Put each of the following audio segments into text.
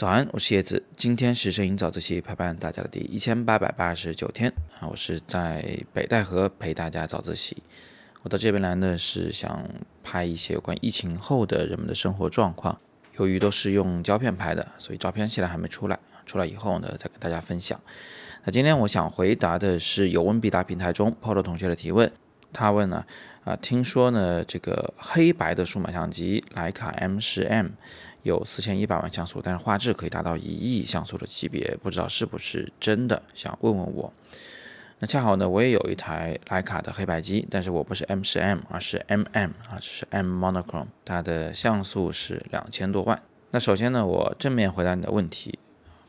早安，我是叶子。今天是摄影早自习陪伴大家的第一千八百八十九天啊，我是在北戴河陪大家早自习。我到这边来呢，是想拍一些有关疫情后的人们的生活状况。由于都是用胶片拍的，所以照片现在还没出来，出来以后呢，再跟大家分享。那今天我想回答的是有问必答平台中 Polo 同学的提问。他问呢，啊，听说呢，这个黑白的数码相机徕卡 M10M。有四千一百万像素，但是画质可以达到一亿像素的级别，不知道是不是真的？想问问我。那恰好呢，我也有一台徕卡的黑白机，但是我不是 M 十 M，而是 MM 啊，这是 M Monochrome，它的像素是两千多万。那首先呢，我正面回答你的问题，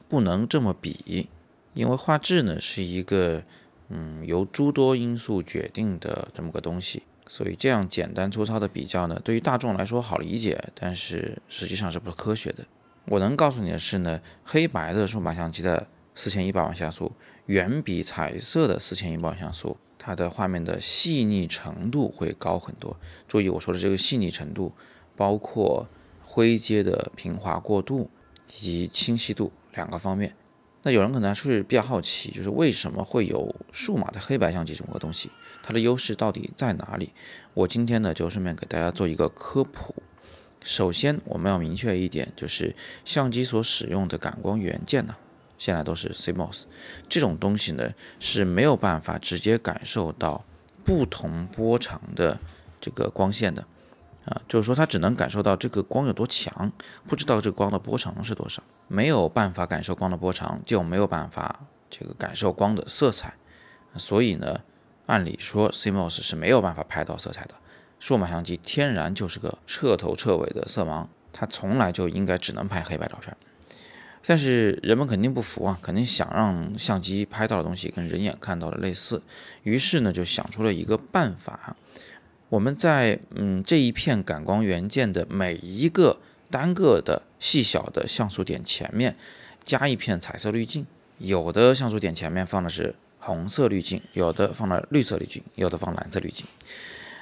不能这么比，因为画质呢是一个嗯由诸多因素决定的这么个东西。所以这样简单粗糙的比较呢，对于大众来说好理解，但是实际上是不科学的。我能告诉你的是呢，黑白的数码相机的四千一百万像素远比彩色的四千一百万像素，它的画面的细腻程度会高很多。注意我说的这个细腻程度，包括灰阶的平滑过渡以及清晰度两个方面。那有人可能是比较好奇，就是为什么会有数码的黑白相机这么个东西？它的优势到底在哪里？我今天呢就顺便给大家做一个科普。首先，我们要明确一点，就是相机所使用的感光元件呢，现在都是 CMOS，这种东西呢是没有办法直接感受到不同波长的这个光线的。啊，就是说它只能感受到这个光有多强，不知道这个光的波长是多少，没有办法感受光的波长，就没有办法这个感受光的色彩。所以呢，按理说 CMOS 是没有办法拍到色彩的。数码相机天然就是个彻头彻尾的色盲，它从来就应该只能拍黑白照片。但是人们肯定不服啊，肯定想让相机拍到的东西跟人眼看到的类似，于是呢就想出了一个办法。我们在嗯这一片感光元件的每一个单个的细小的像素点前面加一片彩色滤镜，有的像素点前面放的是红色滤镜，有的放了绿色滤镜，有的放蓝色滤镜。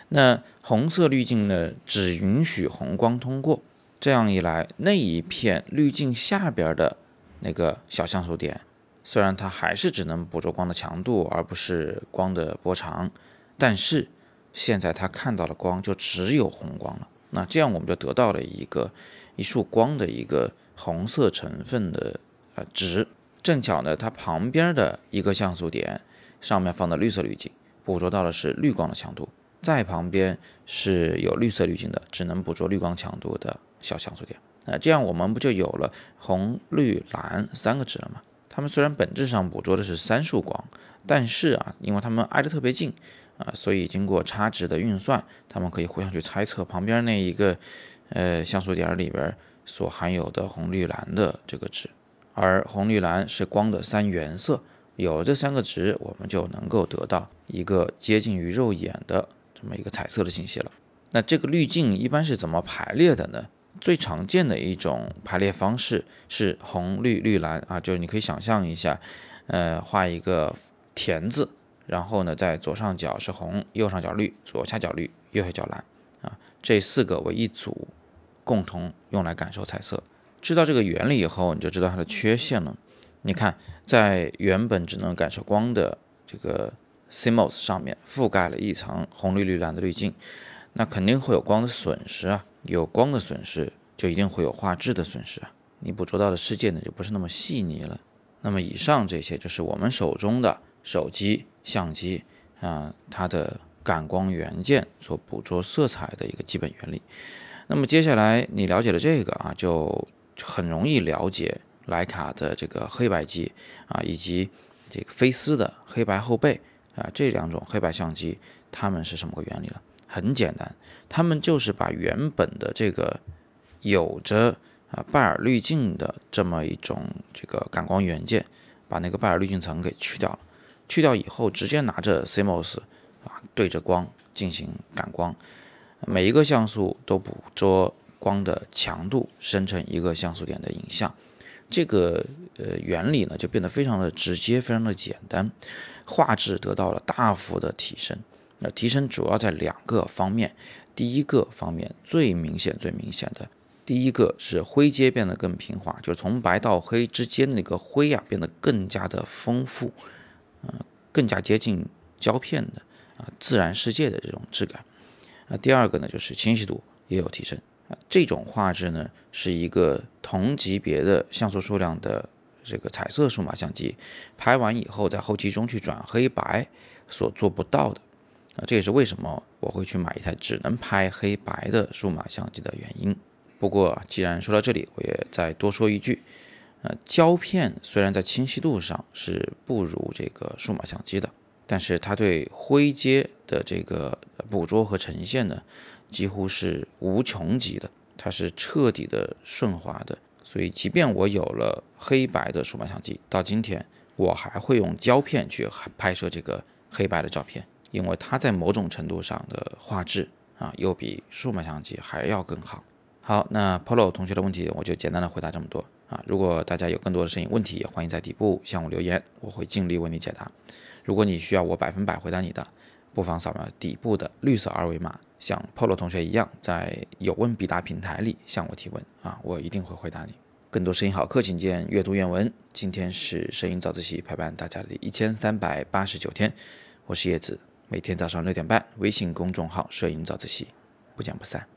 那红色滤镜呢，只允许红光通过，这样一来，那一片滤镜下边的那个小像素点，虽然它还是只能捕捉光的强度，而不是光的波长，但是。现在它看到的光就只有红光了，那这样我们就得到了一个一束光的一个红色成分的呃值。正巧呢，它旁边的一个像素点上面放的绿色滤镜，捕捉到的是绿光的强度，在旁边是有绿色滤镜的，只能捕捉绿光强度的小像素点。那这样我们不就有了红、绿、蓝三个值了吗？它们虽然本质上捕捉的是三束光，但是啊，因为它们挨得特别近。啊，所以经过差值的运算，他们可以互相去猜测旁边那一个，呃，像素点里边所含有的红绿蓝的这个值，而红绿蓝是光的三原色，有这三个值，我们就能够得到一个接近于肉眼的这么一个彩色的信息了。那这个滤镜一般是怎么排列的呢？最常见的一种排列方式是红绿绿蓝啊，就是你可以想象一下，呃，画一个田字。然后呢，在左上角是红，右上角绿，左下角绿，右下角蓝，啊，这四个为一组，共同用来感受彩色。知道这个原理以后，你就知道它的缺陷了。你看，在原本只能感受光的这个 CMOS 上面覆盖了一层红绿绿蓝的滤镜，那肯定会有光的损失啊。有光的损失，就一定会有画质的损失啊。你捕捉到的世界呢，就不是那么细腻了。那么以上这些就是我们手中的手机。相机啊，它的感光元件所捕捉色彩的一个基本原理。那么接下来你了解了这个啊，就很容易了解徕卡的这个黑白机啊，以及这个菲斯的黑白后背啊这两种黑白相机，它们是什么个原理了？很简单，它们就是把原本的这个有着啊拜耳滤镜的这么一种这个感光元件，把那个拜耳滤镜层给去掉了。去掉以后，直接拿着 CMOS 啊对着光进行感光，每一个像素都捕捉光的强度，生成一个像素点的影像。这个呃原理呢就变得非常的直接，非常的简单，画质得到了大幅的提升。那提升主要在两个方面，第一个方面最明显、最明显的，第一个是灰阶变得更平滑，就是从白到黑之间的那个灰啊变得更加的丰富，嗯，更加接近胶片的啊自然世界的这种质感。啊，第二个呢就是清晰度也有提升啊，这种画质呢是一个同级别的像素数量的这个彩色数码相机拍完以后在后期中去转黑白所做不到的啊，这也是为什么我会去买一台只能拍黑白的数码相机的原因。不过，既然说到这里，我也再多说一句，呃，胶片虽然在清晰度上是不如这个数码相机的，但是它对灰阶的这个捕捉和呈现呢，几乎是无穷极的，它是彻底的顺滑的。所以，即便我有了黑白的数码相机，到今天我还会用胶片去拍摄这个黑白的照片，因为它在某种程度上的画质啊，又比数码相机还要更好。好，那 Polo 同学的问题我就简单的回答这么多啊。如果大家有更多的摄影问题，也欢迎在底部向我留言，我会尽力为你解答。如果你需要我百分百回答你的，不妨扫描底部的绿色二维码，像 Polo 同学一样，在有问必答平台里向我提问啊，我一定会回答你。更多摄影好课，请见阅读原文。今天是摄影早自习陪伴大家的一千三百八十九天，我是叶子，每天早上六点半，微信公众号摄影早自习，不见不散。